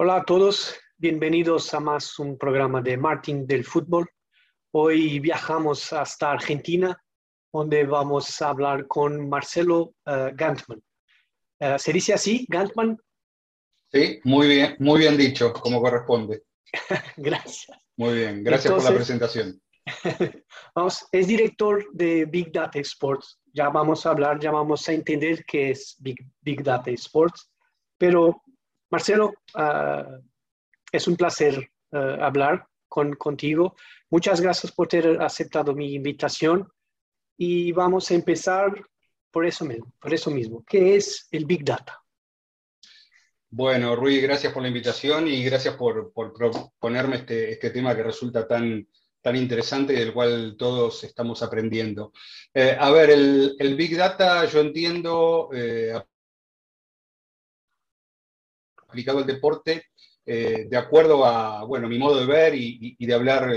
Hola a todos, bienvenidos a más un programa de Martin del Fútbol. Hoy viajamos hasta Argentina, donde vamos a hablar con Marcelo uh, Gantman. Uh, ¿Se dice así, Gantman? Sí, muy bien, muy bien dicho, como corresponde. gracias. Muy bien, gracias Entonces, por la presentación. vamos, es director de Big Data Sports. Ya vamos a hablar, ya vamos a entender qué es Big, Big Data Sports. Pero, Marcelo, uh, es un placer hablar con, contigo. Muchas gracias por haber aceptado mi invitación y vamos a empezar por eso mismo. ¿Qué es el Big Data? Bueno, Rui, gracias por la invitación y gracias por, por proponerme este, este, tema que resulta tan, interesante y del cual todos estamos aprendiendo. Eh, a ver, el, Big Data yo entiendo, eh, aplicado al deporte, eh, de acuerdo a bueno, mi modo de ver y, y de hablar,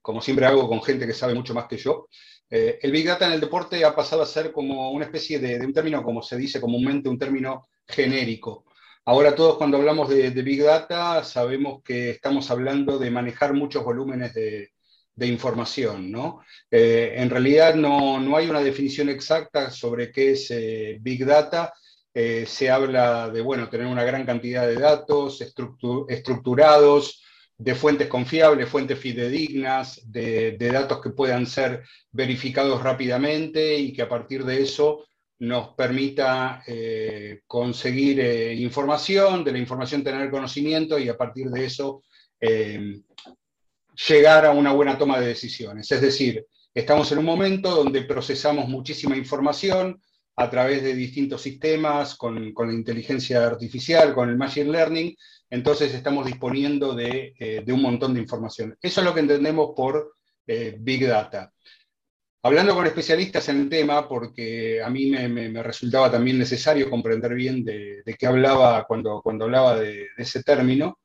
como siempre hago con gente que sabe mucho más que yo, eh, el Big Data en el deporte ha pasado a ser como una especie de, un término, como se dice comúnmente, un término genérico. Ahora todos cuando hablamos de, Big Data sabemos que estamos hablando de manejar muchos volúmenes de, información. ¿no? Eh, en realidad no, no, hay una definición exacta sobre qué es eh, Big Data. Se habla de bueno, tener una gran cantidad de datos estructur estructurados, de fuentes confiables, fuentes fidedignas, de, de, datos que puedan ser verificados rápidamente y que a partir de eso nos permita eh, conseguir eh, información, de la información tener conocimiento y a partir de eso eh, llegar a una buena toma de decisiones. Es decir, estamos en un momento donde procesamos muchísima información a través de distintos sistemas, con, con la inteligencia artificial, con el machine learning, entonces estamos disponiendo de, eh, de, un montón de información. Eso es lo que entendemos por eh, Big Data. Hablando con especialistas en el tema, porque a mí me, me, me resultaba también necesario comprender bien de, de qué hablaba cuando, cuando hablaba de, de, ese término,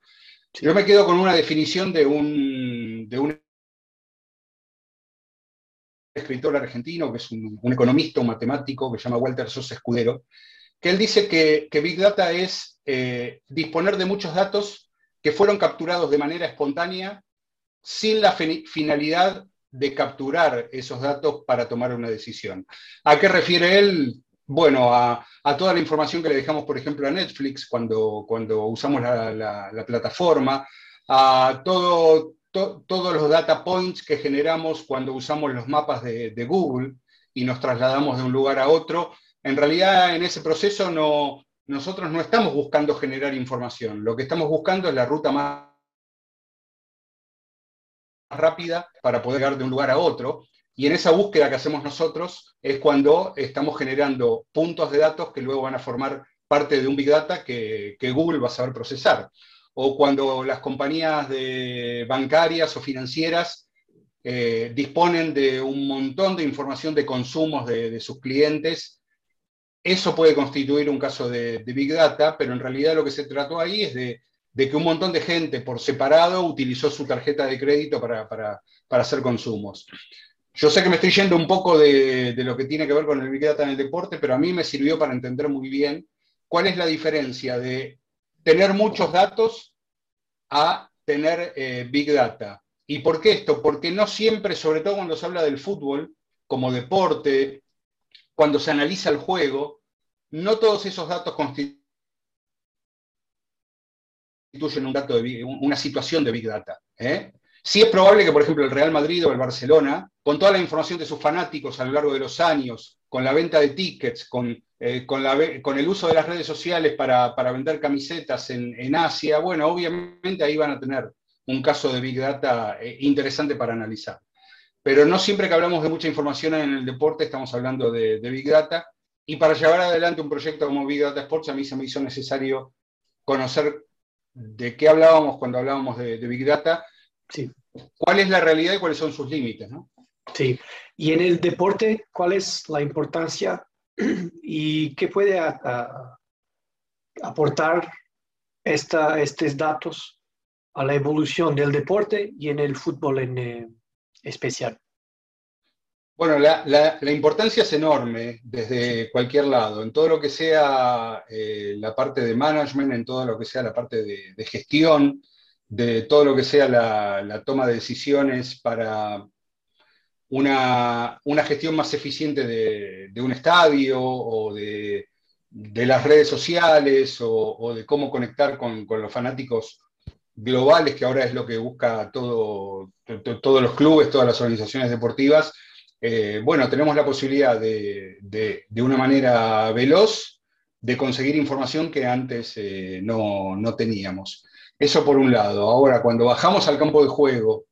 yo me quedo con una definición de un, de un escritor argentino, que es un, economista, un matemático, que se llama Walter Sosa Escudero, que él dice que, que Big Data es eh, disponer de muchos datos que fueron capturados de manera espontánea sin la finalidad de capturar esos datos para tomar una decisión. ¿A qué refiere él? Bueno, a, toda la información que le dejamos, por ejemplo, a Netflix cuando, cuando usamos la, la plataforma, a todo, to, todos los data points que generamos cuando usamos los mapas de, Google y nos trasladamos de un lugar a otro. En realidad, en ese proceso no, nosotros no estamos buscando generar información, lo que estamos buscando es la ruta más rápida para poder llegar de un lugar a otro. Y en esa búsqueda que hacemos nosotros es cuando estamos generando puntos de datos que luego van a formar parte de un Big Data que, que Google va a saber procesar. O cuando las compañías bancarias o financieras eh, disponen de un montón de información de consumos de, sus clientes eso puede constituir un caso de, Big Data, pero en realidad lo que se trató ahí es de, que un montón de gente por separado utilizó su tarjeta de crédito para, para, hacer consumos. Yo sé que me estoy yendo un poco de, lo que tiene que ver con el Big Data en el deporte, pero a mí me sirvió para entender muy bien cuál es la diferencia de tener muchos datos a tener eh, Big Data. ¿Y por qué esto? Porque no siempre, sobre todo cuando se habla del fútbol como deporte, cuando se analiza el juego, no todos esos datos constituyen un dato de, una situación de Big Data. ¿eh? Sí es probable que, por ejemplo, el Real Madrid o el Barcelona, con toda la información de sus fanáticos a lo largo de los años, con la venta de tickets, con, eh, con, la, con el uso de las redes sociales para, para vender camisetas en, en, Asia, bueno, obviamente ahí van a tener un caso de Big Data eh, interesante para analizar. Pero no siempre que hablamos de mucha información en el deporte estamos hablando de, de, Big Data. Y para llevar adelante un proyecto como Big Data Sports, a mí se me hizo necesario conocer de qué hablábamos cuando hablábamos de, de Big Data, sí. cuál es la realidad y cuáles son sus límites. ¿no? Sí, y en el deporte, ¿cuál es la importancia y qué puede aportar esta, estos datos a la evolución del deporte y en el fútbol en eh, especial? Bueno, la, importancia es enorme desde cualquier lado, en todo lo que sea eh, la parte de management, en todo lo que sea la parte de, gestión, de todo lo que sea la, toma de decisiones para una, gestión más eficiente de, un estadio o de, las redes sociales o, de cómo conectar con, los fanáticos globales, que ahora es lo que busca todo, todos los clubes, todas las organizaciones deportivas eh, bueno, tenemos la posibilidad de, una manera veloz de conseguir información que antes eh, no, teníamos. Eso por un lado. Ahora, cuando bajamos al campo de juego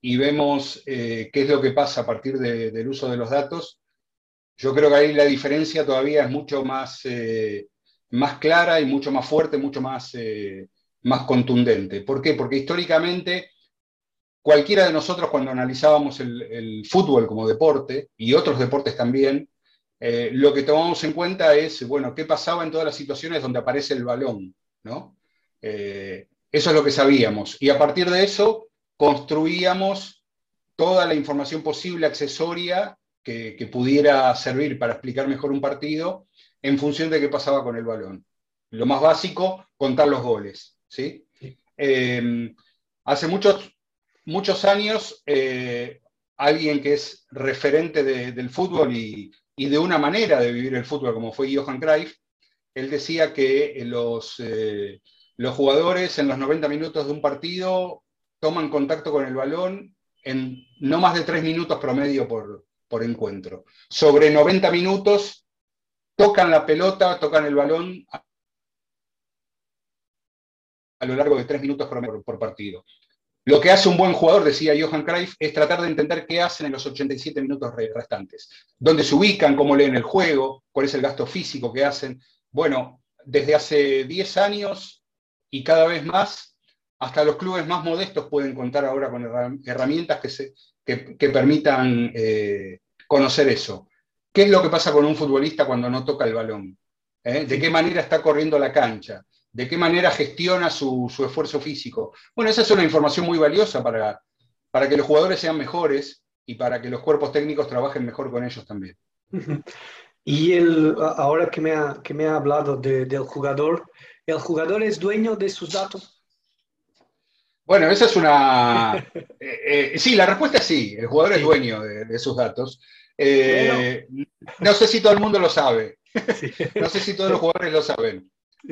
y vemos eh, qué es lo que pasa a partir del uso de los datos, yo creo que ahí la diferencia todavía es mucho más, más clara y mucho más fuerte, mucho más, más contundente. ¿Por qué? Porque históricamente cualquiera de nosotros cuando analizábamos el, fútbol como deporte y otros deportes también, eh, lo que tomamos en cuenta es, bueno, qué pasaba en todas las situaciones donde aparece el balón, ¿no? Eh, eso es lo que sabíamos. Y a partir de eso construíamos toda la información posible accesoria que, pudiera servir para explicar mejor un partido en función de qué pasaba con el balón. Lo más básico, contar los goles, ¿sí? Eh, hace muchos muchos años eh, alguien que es referente del fútbol y, de una manera de vivir el fútbol, como fue Johan Cruyff, él decía que los, eh, los jugadores en los 90 minutos de un partido toman contacto con el balón en no más de tres minutos promedio por, por encuentro. Sobre 90 minutos tocan la pelota, tocan el balón a lo largo de tres minutos promedio por partido. Lo que hace un buen jugador, decía Johan Cruyff, es tratar de entender qué hacen en los 87 minutos restantes. Dónde se ubican, cómo leen el juego, cuál es el gasto físico que hacen. Bueno, desde hace 10 años y cada vez más, hasta los clubes más modestos pueden contar ahora con herramientas que, permitan eh, conocer eso. ¿Qué es lo que pasa con un futbolista cuando no toca el balón? ¿Eh? ¿De qué manera está corriendo la cancha? de qué manera gestiona su, esfuerzo físico. Bueno, esa es una información muy valiosa para, para que los jugadores sean mejores y para que los cuerpos técnicos trabajen mejor con ellos también. Y el, ahora que me ha, que me ha hablado del jugador, ¿el jugador es dueño de sus datos? Bueno, esa es una... Eh, eh, sí, la respuesta es sí, el jugador es dueño de, sus datos. Eh, no sé si todo el mundo lo sabe. No sé si todos los jugadores lo saben.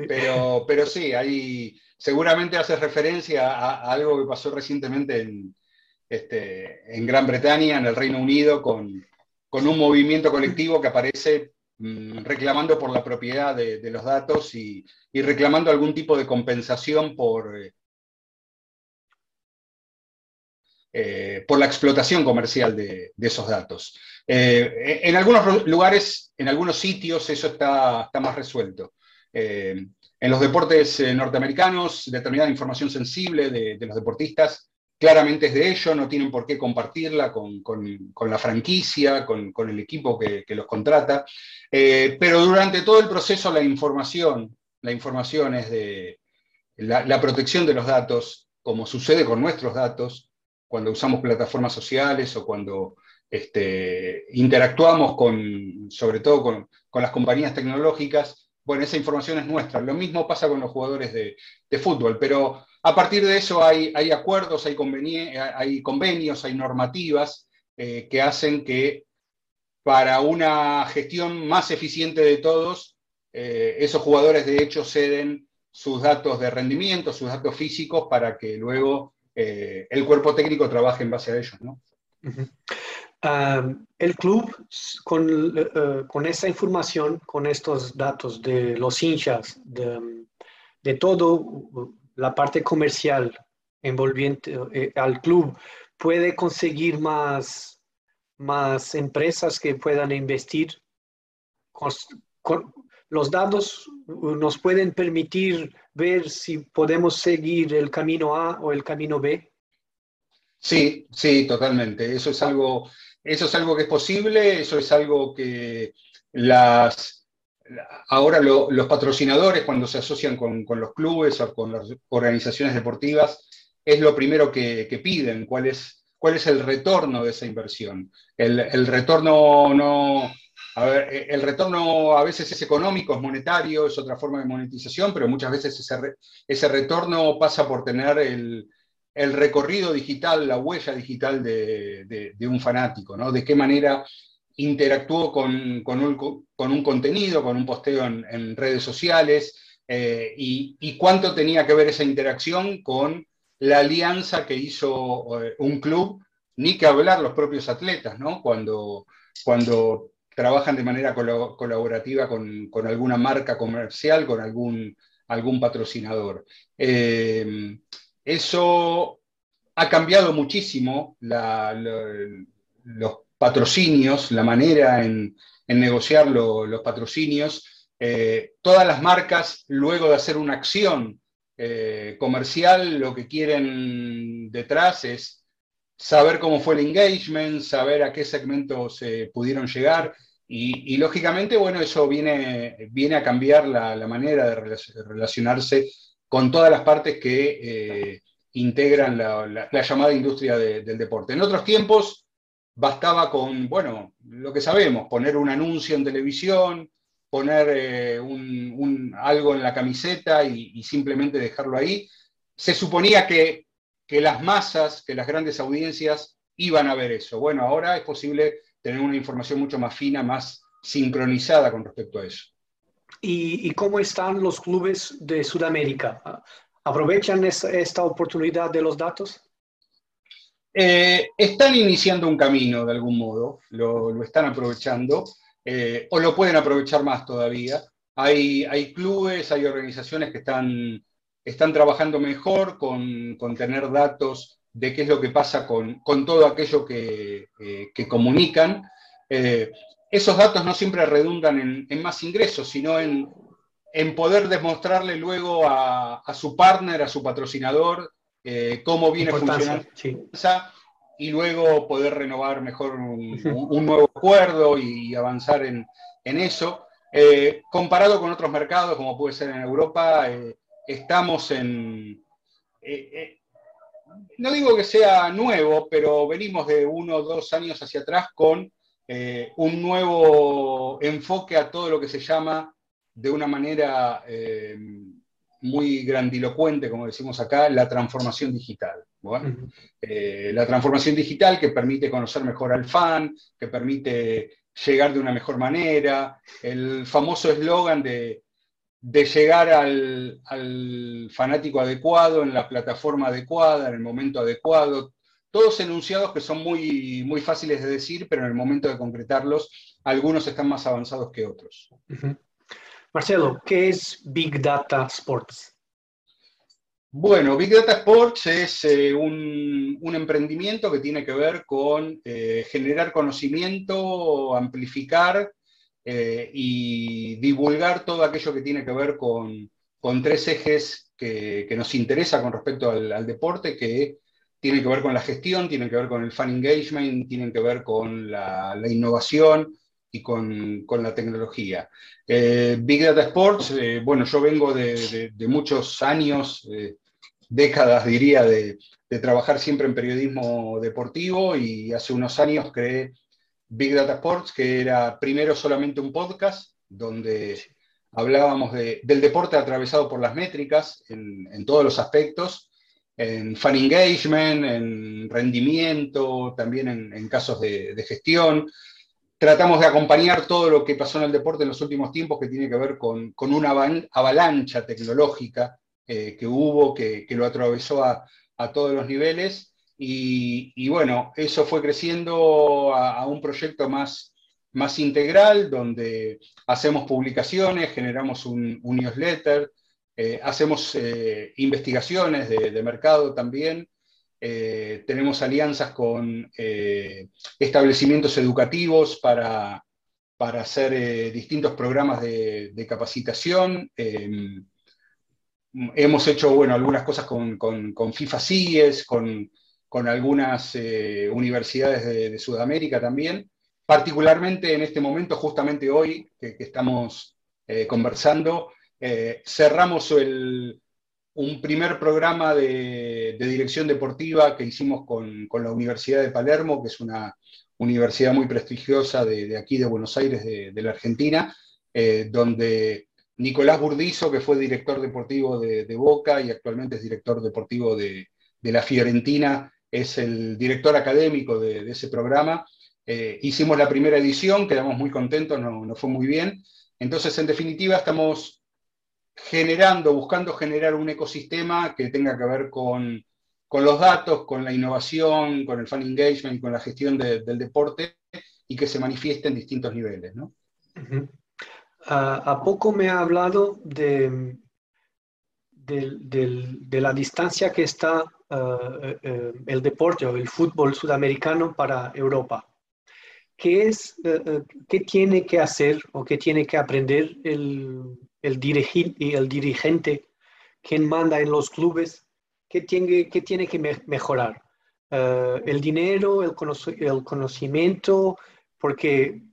Pero, pero sí, ahí seguramente hace referencia a, algo que pasó recientemente en, este, en Gran Bretaña, en el Reino Unido, con, un movimiento colectivo que aparece mm, reclamando por la propiedad de, los datos y, reclamando algún tipo de compensación por, eh, por la explotación comercial de, esos datos. Eh, en algunos lugares, en algunos sitios, eso está, más resuelto. Eh, en los deportes eh, norteamericanos, determinada información sensible de, los deportistas claramente es de ellos, no tienen por qué compartirla con, la franquicia, con, el equipo que, los contrata. Pero durante todo el proceso la información, la información es de la, protección de los datos, como sucede con nuestros datos, cuando usamos plataformas sociales o cuando este, interactuamos con, sobre todo con las compañías tecnológicas, bueno, esa información es nuestra. Lo mismo pasa con los jugadores de, fútbol, pero a partir de eso hay, acuerdos, hay, convenios, hay normativas eh, que hacen que para una gestión más eficiente de todos, eh, esos jugadores de hecho ceden sus datos de rendimiento, sus datos físicos, para que luego eh, el cuerpo técnico trabaje en base a ellos. ¿no? el club, con, eh, con, esa información, con estos datos de los hinchas, de, de todo la parte comercial envolviente eh, al club, puede conseguir más, más empresas que puedan investir. los datos nos pueden permitir ver si podemos seguir el camino A o el camino B. Sí, sí, totalmente. Eso es algo eso es algo que es posible, eso es algo que las, ahora los patrocinadores cuando se asocian con, los clubes o con las organizaciones deportivas, es lo primero que, piden, cuál es, cuál es el retorno de esa inversión. El, retorno no... A ver, el retorno a veces es económico, es monetario, es otra forma de monetización, pero muchas veces ese, ese retorno pasa por tener el, recorrido digital, la huella digital de, de, un fanático, ¿no? De qué manera interactuó con, un, contenido, con un posteo en, redes sociales, eh, y, cuánto tenía que ver esa interacción con la alianza que hizo eh, un club, ni que hablar los propios atletas, ¿no? Cuando, cuando trabajan de manera colaborativa con, alguna marca comercial, con algún, algún patrocinador. Eh, eso ha cambiado muchísimo los patrocinios, la manera en, negociar los patrocinios. Eh, todas las marcas, luego de hacer una acción eh, comercial, lo que quieren detrás es saber cómo fue el engagement, saber a qué segmentos se pudieron llegar. Y, lógicamente, bueno, eso viene, viene a cambiar la, manera de relacionarse con todas las partes que eh, integran la, llamada industria del deporte. En otros tiempos, bastaba con, bueno, lo que sabemos, poner un anuncio en televisión, poner eh, un, algo en la camiseta y, simplemente dejarlo ahí. Se suponía que, que, las masas, que las grandes audiencias iban a ver eso. Bueno, ahora es posible tener una información mucho más fina, más sincronizada con respecto a eso. ¿Y, cómo están los clubes de Sudamérica? ¿Aprovechan esta oportunidad de los datos? Eh, están iniciando un camino de algún modo, lo, están aprovechando, eh, o lo pueden aprovechar más todavía. Hay, hay clubes, hay organizaciones que están, están trabajando mejor con, con, tener datos de qué es lo que pasa con, con todo aquello que, eh, que comunican. esos datos no siempre redundan en, en más ingresos, sino en, en poder demostrarle luego a, a, su partner, a su patrocinador, eh, cómo viene funcionando y luego poder renovar mejor un, nuevo acuerdo y avanzar en, eso. Eh, comparado con otros mercados, como puede ser en Europa, eh, estamos en... no digo que sea nuevo, pero venimos de uno o dos años hacia atrás con un nuevo enfoque a todo lo que se llama de una manera muy grandilocuente, como decimos acá, la transformación digital. Eh, la transformación digital que permite conocer mejor al fan, que permite llegar de una mejor manera, el famoso eslogan de, llegar al, fanático adecuado, en la plataforma adecuada, en el momento adecuado, todos enunciados que son muy, muy fáciles de decir, pero en el momento de concretarlos, algunos están más avanzados que otros. Marcelo, ¿qué es Big Data Sports? Bueno, Big Data Sports es eh, un, emprendimiento que tiene que ver con eh, generar conocimiento, amplificar eh, y divulgar todo aquello que tiene que ver con, tres ejes que, nos interesa con respecto al, deporte, que tienen que ver con la gestión, tienen que ver con el fan engagement, tienen que ver con la innovación, y con, con la tecnología. Eh, Big Data Sports, eh, bueno, yo vengo de, muchos años, décadas diría, de, trabajar siempre en periodismo deportivo y hace unos años creé Big Data Sports, que era primero solamente un podcast donde hablábamos de, del deporte atravesado por las métricas en, en todos los aspectos, en fan engagement, en rendimiento, también en, en casos de, de, gestión, tratamos de acompañar todo lo que pasó en el deporte en los últimos tiempos, que tiene que ver con, una avalancha tecnológica eh, que hubo, que, lo atravesó a, todos los niveles. Y, bueno, eso fue creciendo a, un proyecto más, más integral, donde hacemos publicaciones, generamos un, newsletter, eh, hacemos eh, investigaciones de, mercado también, eh, tenemos alianzas con establecimientos educativos para, para hacer distintos programas de, capacitación. Em, hemos hecho bueno, algunas cosas con, FIFA CIES, con, algunas universidades de, Sudamérica también. Particularmente en este momento, justamente hoy, que, estamos conversando. cerramos un primer programa de, dirección deportiva que hicimos con, la Universidad de Palermo, que es una universidad muy prestigiosa de, aquí de Buenos Aires, de, la Argentina, donde Nicolás Burdizo, que fue director deportivo de, Boca y actualmente es director deportivo de, la Fiorentina, es el director académico de, ese programa. Eh, hicimos la primera edición, quedamos muy contentos, nos fue muy bien. Entonces, en definitiva, estamos generando, buscando generar un ecosistema que tenga que ver con, los datos, con la innovación, con el fan engagement, con la gestión del deporte y que se manifieste en distintos niveles. ¿no? a poco me ha hablado de, de, la distancia que está eh, eh, el deporte o el fútbol sudamericano para Europa. ¿Qué, es, eh, qué tiene que hacer o qué tiene que aprender el, el, dirigir, el dirigente, quien manda en los clubes? ¿Qué tiene, qué tiene que mejorar? el dinero, el, el conocimiento, porque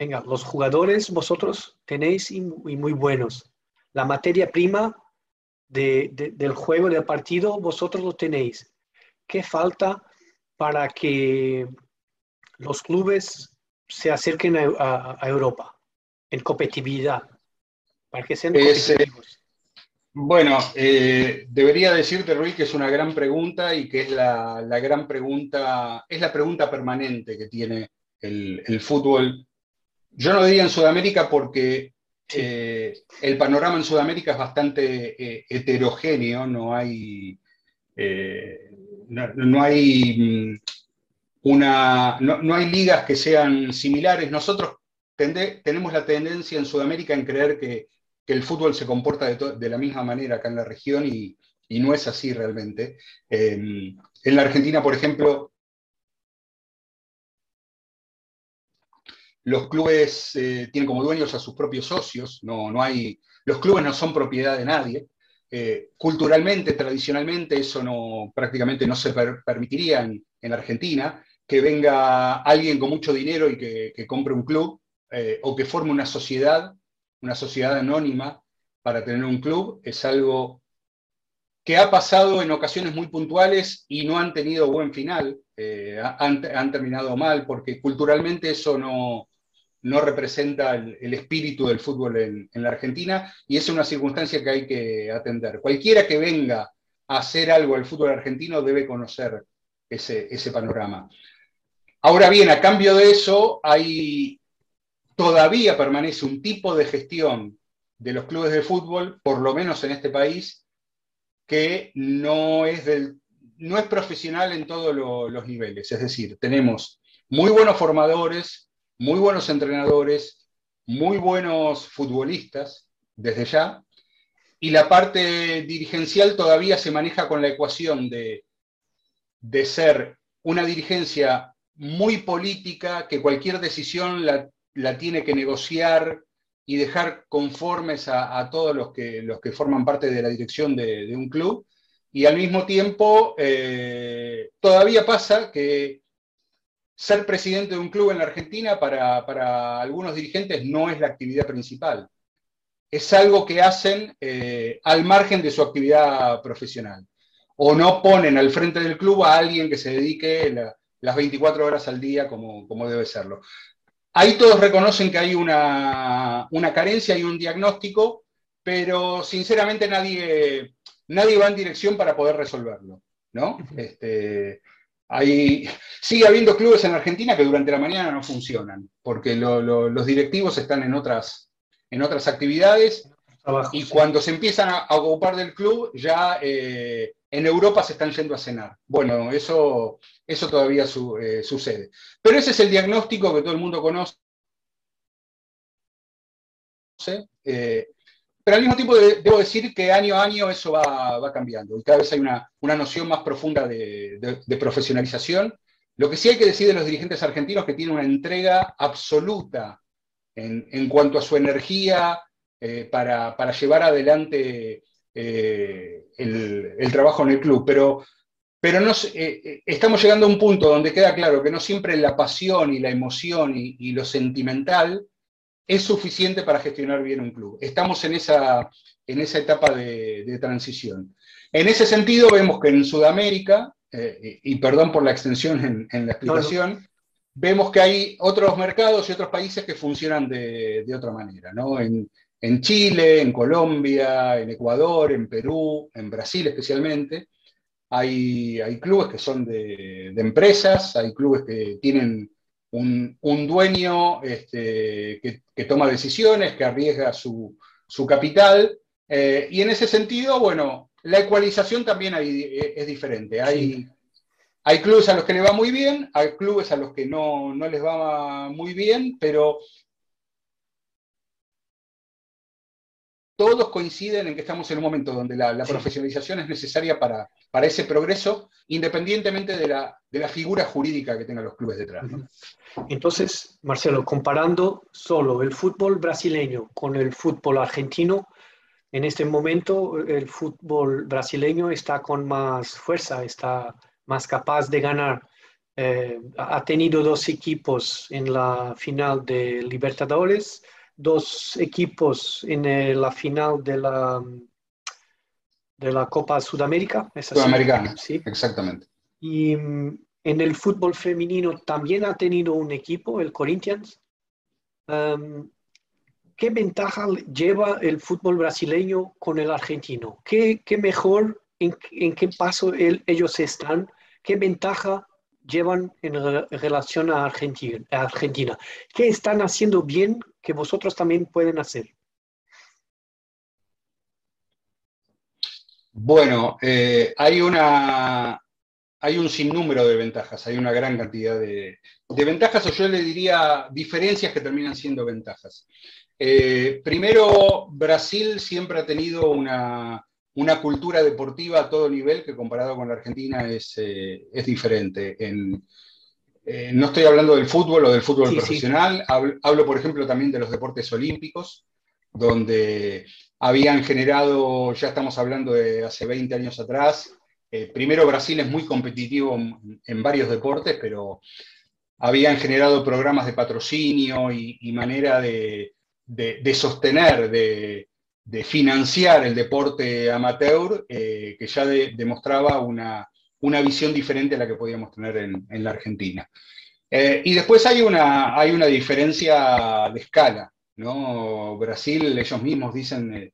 venga, los jugadores vosotros tenéis y, muy buenos. La materia prima del juego, del partido, vosotros lo tenéis. ¿Qué falta para que los clubes se acerquen a, Europa en competitividad? Para que sean eh, bueno, eh, debería decirte, Rui, que es una gran pregunta y que es la, gran pregunta, es la pregunta permanente que tiene el, el fútbol yo no diría en Sudamérica porque eh, el panorama en Sudamérica es bastante eh, heterogéneo, no hay, eh, no, hay mm, una, no, hay ligas que sean similares. Nosotros tenemos la tendencia en Sudamérica en creer que, el fútbol se comporta de, la misma manera acá en la región y no es así realmente. en la Argentina, por ejemplo, los clubes eh, tienen como dueños a sus propios socios, no, no hay, los clubes no son propiedad de nadie. Eh, culturalmente, tradicionalmente, eso no, prácticamente no se permitiría en, en, Argentina, que venga alguien con mucho dinero y que, compre un club, eh, o que forme una sociedad, una sociedad anónima para tener un club, es algo que ha pasado en ocasiones muy puntuales y no han tenido buen final, han, terminado mal, porque culturalmente eso no, no representa el, espíritu del fútbol en, la Argentina y es una circunstancia que hay que atender. Cualquiera que venga a hacer algo al fútbol argentino debe conocer ese, panorama. Ahora bien, a cambio de eso, hay, todavía permanece un tipo de gestión de los clubes de fútbol, por lo menos en este país, que no es, no es profesional en todos los niveles. Es decir, tenemos muy buenos formadores, muy buenos entrenadores, muy buenos futbolistas desde ya, y la parte dirigencial todavía se maneja con la ecuación de, de ser una dirigencia muy política, que cualquier decisión la, tiene que negociar y dejar conformes a, todos los que, los que forman parte de la dirección de, un club. Y al mismo tiempo, eh, todavía pasa que ser presidente de un club en la Argentina para, algunos dirigentes no es la actividad principal. Es algo que hacen eh, al margen de su actividad profesional. O no ponen al frente del club a alguien que se dedique las 24 horas al día como, como, debe serlo. Ahí todos reconocen que hay una, carencia y un diagnóstico, pero sinceramente nadie, nadie va en dirección para poder resolverlo. ¿no? Este, hay, sigue habiendo clubes en Argentina que durante la mañana no funcionan, porque los directivos están en otras, en otras actividades y cuando se empiezan a, ocupar del club, ya eh, en Europa se están yendo a cenar. Bueno, eso, eso todavía eh, sucede. Pero ese es el diagnóstico que todo el mundo conoce. Eh, pero al mismo tiempo debo decir que año a año eso va, cambiando y cada vez hay una, noción más profunda de, profesionalización. Lo que sí hay que decir de los dirigentes argentinos que tienen una entrega absoluta en, cuanto a su energía eh, para, llevar adelante eh, el, trabajo en el club. Pero, pero no, eh, estamos llegando a un punto donde queda claro que no siempre la pasión y la emoción y lo sentimental es suficiente para gestionar bien un club. Estamos en esa, en esa etapa de, transición. En ese sentido, vemos que en Sudamérica, eh, y perdón por la extensión en, la explicación, vemos que hay otros mercados y otros países que funcionan de, otra manera. En, Chile, en Colombia, en Ecuador, en Perú, en Brasil especialmente, hay, hay clubes que son de, empresas, hay clubes que tienen un, dueño este, que, toma decisiones, que arriesga su, capital. Eh, y en ese sentido, bueno, la ecualización también es diferente. Hay, hay clubes a los que le va muy bien, hay clubes a los que no, no les va muy bien, pero todos coinciden en que estamos en un momento donde la, profesionalización es necesaria para, para, ese progreso, independientemente de la, de la, figura jurídica que tengan los clubes detrás. Entonces, Marcelo, comparando solo el fútbol brasileño con el fútbol argentino, en este momento el fútbol brasileño está con más fuerza, está más capaz de ganar. Eh, ha tenido dos equipos en la final de Libertadores, dos equipos en eh, la final de la, de la Copa Sudamérica. Sudamericana, sí, exactamente. Y mm, en el fútbol femenino también ha tenido un equipo, el Corinthians. ¿Qué ventaja lleva el fútbol brasileño con el argentino? ¿Qué, qué mejor, en, en, qué paso ellos están? ¿Qué ventaja llevan en relación a Argentina, ¿Qué están haciendo bien que vosotros también pueden hacer? Bueno, eh, hay, una, hay un sinnúmero de ventajas, hay una gran cantidad de, ventajas, o yo le diría diferencias que terminan siendo ventajas. Eh, primero, Brasil siempre ha tenido una, una cultura deportiva a todo nivel que comparado con la Argentina es, eh, diferente. Eh, no estoy hablando del fútbol o del fútbol profesional, Hablo, por ejemplo también de los deportes olímpicos, donde habían generado, ya estamos hablando de hace 20 años atrás, eh, primero Brasil es muy competitivo en, varios deportes, pero habían generado programas de patrocinio y, manera de, de sostener, de, financiar el deporte amateur, eh, que ya demostraba una, visión diferente a la que podíamos tener en, la Argentina. Eh, y después hay una, hay una diferencia de escala. Brasil, ellos mismos dicen, eh,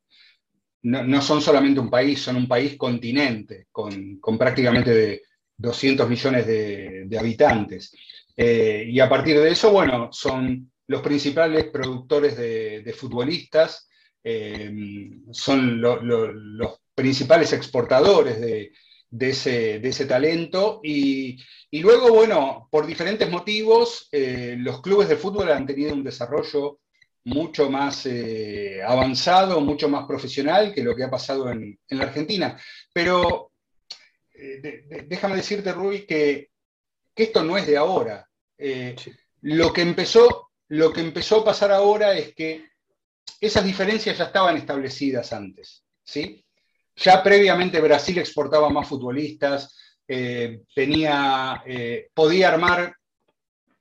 no, son solamente un país, son un país continente, con, prácticamente de 200 millones de, habitantes. y a partir de eso, bueno, son los principales productores de futbolistas, eh, son los principales exportadores de, ese, talento. Y, luego, bueno, por diferentes motivos, eh, los clubes de fútbol han tenido un desarrollo mucho más eh, avanzado, mucho más profesional que lo que ha pasado en, la Argentina. Pero déjame decirte, Rui, que, esto no es de ahora. lo, que empezó, lo que empezó a pasar ahora es que esas diferencias ya estaban establecidas antes, ¿sí? Ya previamente Brasil exportaba más futbolistas, eh, tenía, eh, podía armar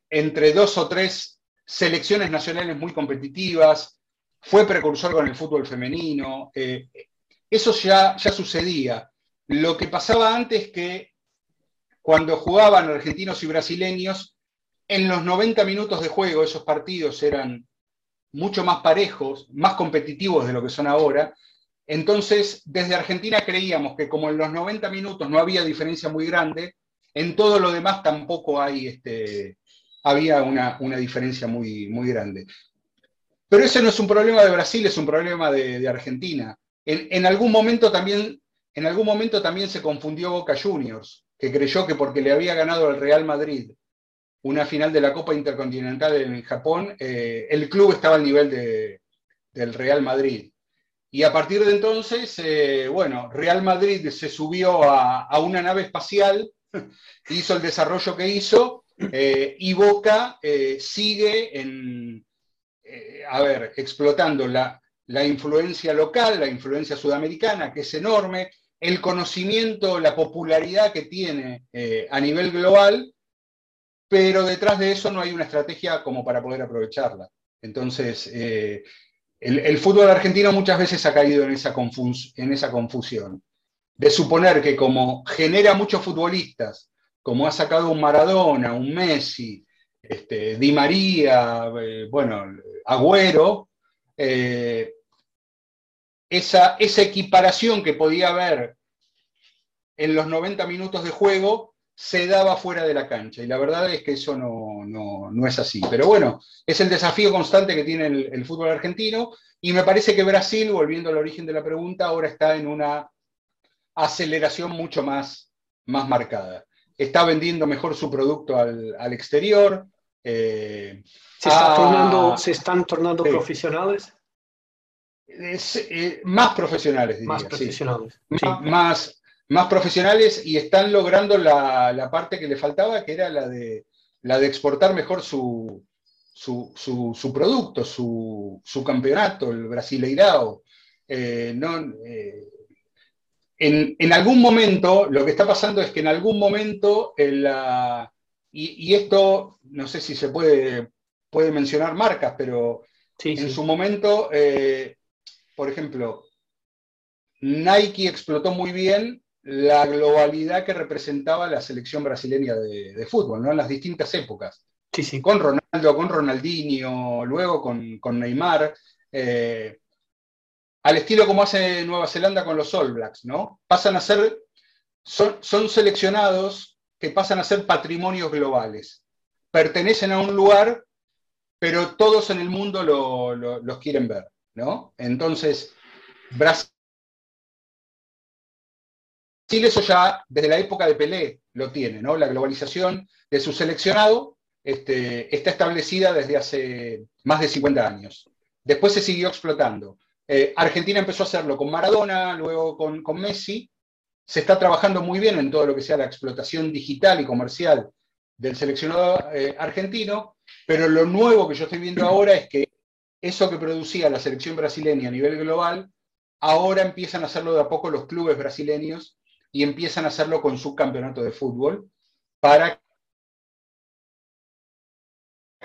entre dos o tres selecciones nacionales muy competitivas, fue precursor con el fútbol femenino, eh, eso ya, ya sucedía. Lo que pasaba antes es que cuando jugaban argentinos y brasileños, en los 90 minutos de juego esos partidos eran mucho más parejos, más competitivos de lo que son ahora. Entonces, desde Argentina creíamos que como en los 90 minutos no había diferencia muy grande, en todo lo demás tampoco hay, este, había una, diferencia muy, muy grande. Pero ese no es un problema de Brasil, es un problema de, Argentina. En, algún momento también, en algún momento también se confundió Boca Juniors, que creyó que porque le había ganado al Real Madrid una final de la Copa Intercontinental en Japón, eh, el club estaba al nivel del Real Madrid. Y a partir de entonces, eh, bueno, Real Madrid se subió a, una nave espacial, hizo el desarrollo que hizo, eh, y Boca sigue en, a ver, explotando la, influencia local, la influencia sudamericana, que es enorme, el conocimiento, la popularidad que tiene a nivel global, pero detrás de eso no hay una estrategia como para poder aprovecharla. Entonces, eh, el, fútbol argentino muchas veces ha caído en esa confusión, de suponer que como genera muchos futbolistas, como ha sacado un Maradona, un Messi, este, Di María, eh, bueno, Agüero, eh, esa, equiparación que podía haber en los 90 minutos de juego se daba fuera de la cancha. Y la verdad es que eso no, es así. Pero bueno, es el desafío constante que tiene el, fútbol argentino. Y me parece que Brasil, volviendo al origen de la pregunta, ahora está en una aceleración mucho más, más marcada. Está vendiendo mejor su producto al, exterior. Eh, ¿Se, están tornando profesionales? Eh, más profesionales, diría. Más profesionales. más, más profesionales y están logrando la, parte que le faltaba, que era la de, la de exportar mejor su, su, producto, su, campeonato, el Brasileirao. Eh, no, eh, en, algún momento, lo que está pasando es que en algún momento, y, esto no sé si se puede, puede mencionar marcas, pero en su momento, eh, por ejemplo, Nike explotó muy bien la globalidad que representaba la selección brasileña de, fútbol, ¿no? En las distintas épocas. Sí, sí. Con Ronaldo, con Ronaldinho, luego con, Neymar. Eh, al estilo como hace Nueva Zelanda con los All Blacks, ¿no? Pasan a ser, son, seleccionados que pasan a ser patrimonios globales. Pertenecen a un lugar, pero todos en el mundo los quieren ver, ¿no? Entonces, Brasil Chile eso ya desde la época de Pelé lo tiene, ¿no? La globalización de su seleccionado este, está establecida desde hace más de 50 años. Después se siguió explotando. Eh, Argentina empezó a hacerlo con Maradona, luego con, Messi. Se está trabajando muy bien en todo lo que sea la explotación digital y comercial del seleccionado eh, argentino, pero lo nuevo que yo estoy viendo ahora es que eso que producía la selección brasileña a nivel global, ahora empiezan a hacerlo de a poco los clubes brasileños y empiezan a hacerlo con su campeonato de fútbol para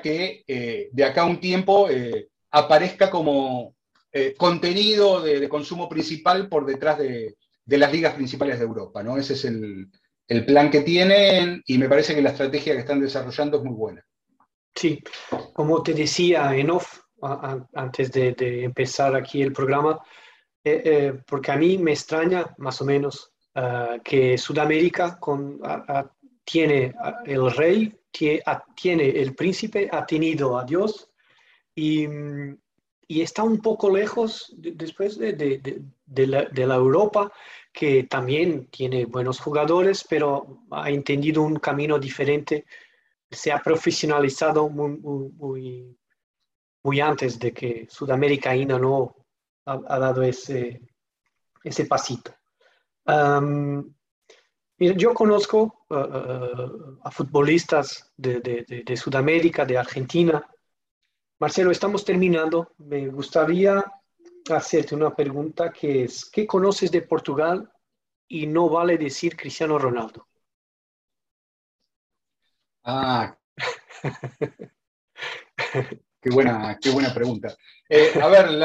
que eh, de acá a un tiempo eh, aparezca como eh, contenido de, consumo principal por detrás de, las ligas principales de Europa. ¿no? Ese es el, plan que tienen y me parece que la estrategia que están desarrollando es muy buena. Sí, como te decía en off, antes de, empezar aquí el programa, porque a mí me extraña más o menos Ah, que Sudamérica con, tiene el rey, tiene el príncipe, ha tenido a Dios y, y está un poco lejos después de, de, de, la, de, la, Europa, que también tiene buenos jugadores, pero ha entendido un camino diferente, se ha profesionalizado muy, muy, antes de que Sudamérica ainda no ha, dado ese, ese pasito yo conozco uh, uh, a futbolistas de, Sudamérica, de Argentina. Marcelo, estamos terminando. Me gustaría hacerte una pregunta que es, ¿qué conoces de Portugal y no vale decir Cristiano Ronaldo? Ah, qué buena, qué buena pregunta. Eh, a ver,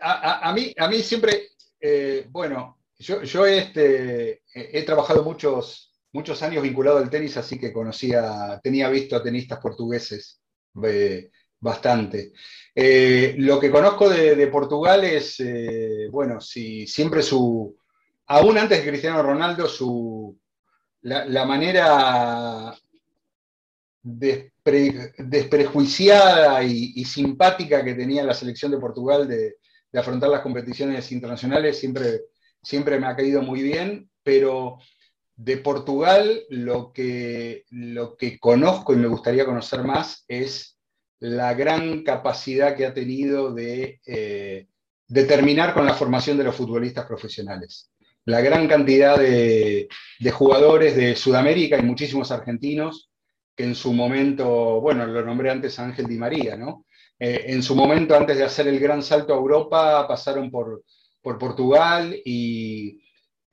a, mí, a mí siempre, eh, bueno, yo, este, he trabajado muchos, muchos años vinculado al tenis, así que conocía, tenía visto a tenistas portugueses eh, bastante. Eh, lo que conozco de, Portugal es, eh, bueno, si, siempre su, aún antes de Cristiano Ronaldo, su, la, manera desprejuiciada y, simpática que tenía la selección de Portugal de, de afrontar las competiciones internacionales siempre siempre me ha caído muy bien, pero de Portugal lo que, lo que conozco y me gustaría conocer más es la gran capacidad que ha tenido de, eh, terminar con la formación de los futbolistas profesionales. La gran cantidad de, jugadores de Sudamérica y muchísimos argentinos que en su momento, bueno, lo nombré antes Ángel Di María, ¿no? Eh, en su momento, antes de hacer el gran salto a Europa, pasaron por, por Portugal y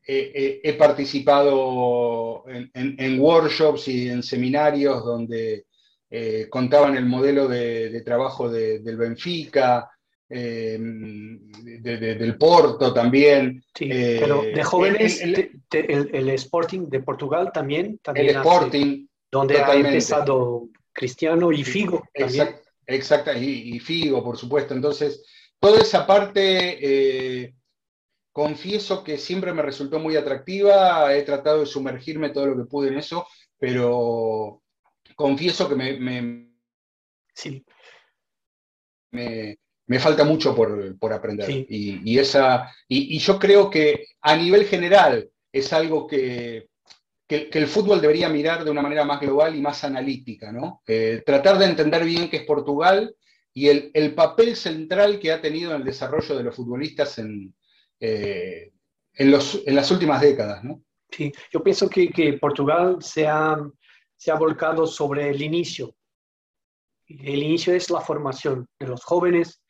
he, participado en, workshops y en seminarios donde eh, contaban el modelo de, trabajo del Benfica, eh, del Porto también. Sí, pero de jóvenes, el, Sporting de Portugal también. también el Sporting. donde ha empezado Cristiano y Figo. Exacto, y, Figo, por supuesto. Entonces, toda esa parte, confieso que siempre me resultó muy atractiva. He tratado de sumergirme todo lo que pude en eso, pero confieso que me, sí. me, falta mucho por, aprender. Y, esa, y, yo creo que a nivel general es algo que, el fútbol debería mirar de una manera más global y más analítica, ¿no? Eh, tratar de entender bien qué es Portugal y el, papel central que ha tenido en el desarrollo de los futbolistas en, eh, en, los, en las últimas décadas, ¿no? Sí, yo pienso que, que Portugal se ha, se ha volcado sobre el inicio. El inicio es la formación de los jóvenes,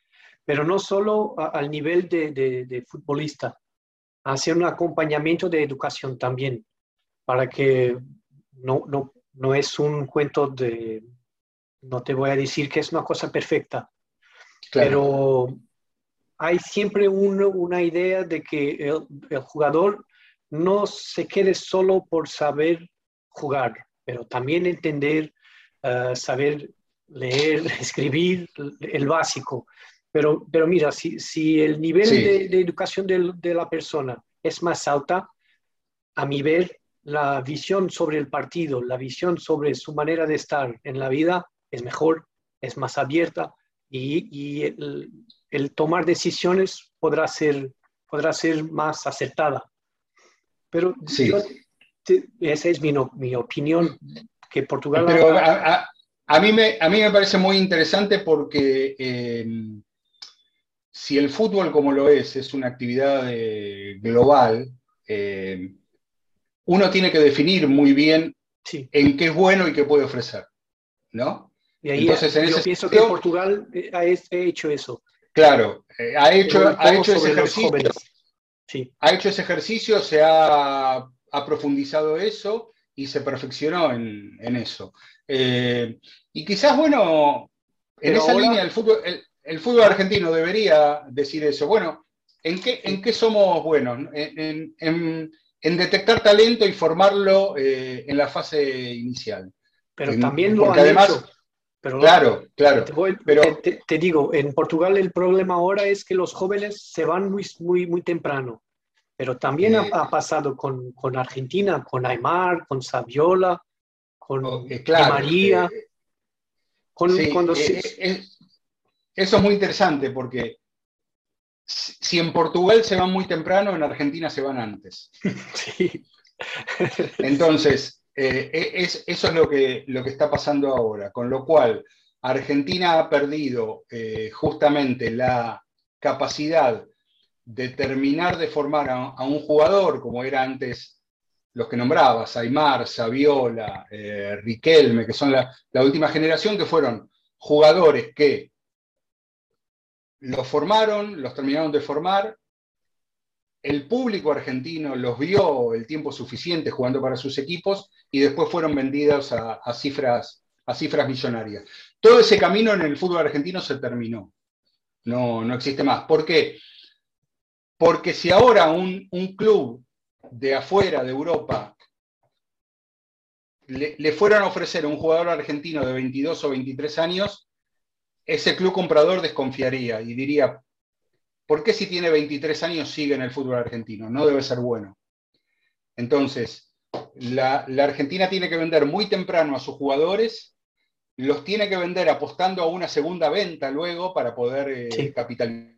pero no solo al nivel de, de, futbolista, hacer un acompañamiento de educación también, para que no, no, no es un cuento de, no te voy a decir que es una cosa perfecta, pero hay siempre una idea de que el, el, jugador no se quede solo por saber jugar, pero también entender, eh, saber leer, escribir, el básico. Pero, pero mira, si, si el nivel de, educación de, de, la persona es más alta, a mi ver, la visión sobre el partido, la visión sobre su manera de estar en la vida es mejor, es más abierta y, y el, el, tomar decisiones podrá ser, podrá ser más acertada. Pero sí esa es mi, mi opinión, que Portugal... Pero a, mí me, a mí me parece muy interesante porque em, si el fútbol como lo es, es una actividad eh, global, em, uno tiene que definir muy bien en qué es bueno y qué puede ofrecer, ¿no? Y ahí Entonces, en yo pienso que Portugal eh, ha hecho eso. Claro, eh, ha hecho, ha hecho ese ejercicio. Sí. Ha hecho ese ejercicio, se ha ha profundizado eso y se perfeccionó en, eso. Eh, y quizás, bueno, en esa línea el fútbol, el, fútbol argentino debería decir eso. Bueno, ¿en qué, en qué somos buenos? En, detectar talento y formarlo eh, en la fase inicial. Pero también lo han además, hecho. Pero claro, claro. pero, te, digo, en Portugal el problema ahora es que los jóvenes se van muy, muy, muy temprano. Pero también ha, eh, pasado con, con, Argentina, con Aymar, con Saviola, con oh, eh, María. Eh, cuando eso es muy interesante porque si en Portugal se van muy temprano, en Argentina se van antes. Sí. Entonces, es, eso es lo que, lo que está pasando ahora, con lo cual Argentina ha perdido justamente la capacidad de terminar de formar a, un jugador, como era antes los que nombrabas, Aymar, Saviola, eh, Riquelme, que son la, última generación, que fueron jugadores que los formaron, los terminaron de formar, el público argentino los vio el tiempo suficiente jugando para sus equipos y después fueron vendidos a, cifras, a cifras millonarias. Todo ese camino en el fútbol argentino se terminó. No, no existe más. ¿Por qué? Porque si ahora un, club de afuera de Europa le, fueran a ofrecer a un jugador argentino de 22 o 23 años, ese club comprador desconfiaría y diría, ¿por qué si tiene 23 años sigue en el fútbol argentino? No debe ser bueno. Entonces, la, Argentina tiene que vender muy temprano a sus jugadores, los tiene que vender apostando a una segunda venta luego para poder eh, capitalizar.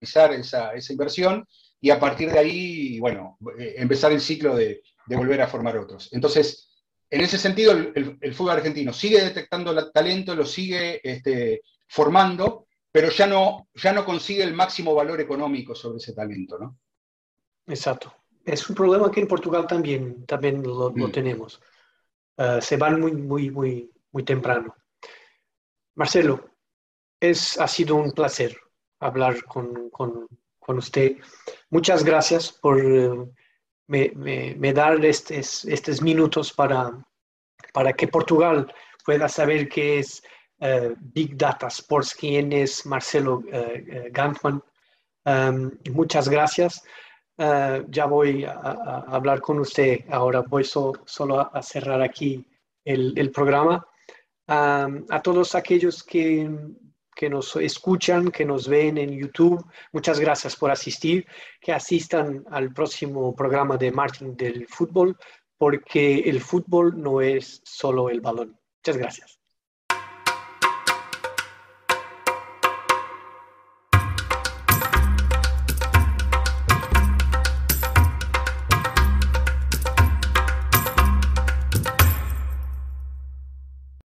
Esa, esa inversión y a partir de ahí, bueno, eh, empezar el ciclo de, volver a formar otros. Entonces, en ese sentido, el, fútbol argentino sigue detectando talento, lo sigue este, formando, pero ya no, ya no consigue el máximo valor económico sobre ese talento, ¿no? Exacto. Es un problema que en Portugal también, también lo, mm. tenemos. Uh, se van muy, muy, muy, muy temprano. Marcelo, es, ha sido un placer hablar con, con, con usted. Muchas gracias por eh, me, me, dar estos, estos minutos para para que Portugal pueda saber qué es eh, Big Data Sports, quién es Marcelo uh, Gantman. Um, muchas gracias. Ya voy a, hablar con usted ahora. Voy so, solo a, cerrar aquí el, programa. Um, a todos aquellos que, que nos escuchan, que nos ven en YouTube, muchas gracias por asistir. Que asistan al próximo programa de Martin del Fútbol, porque el fútbol no es solo el balón. Muchas gracias.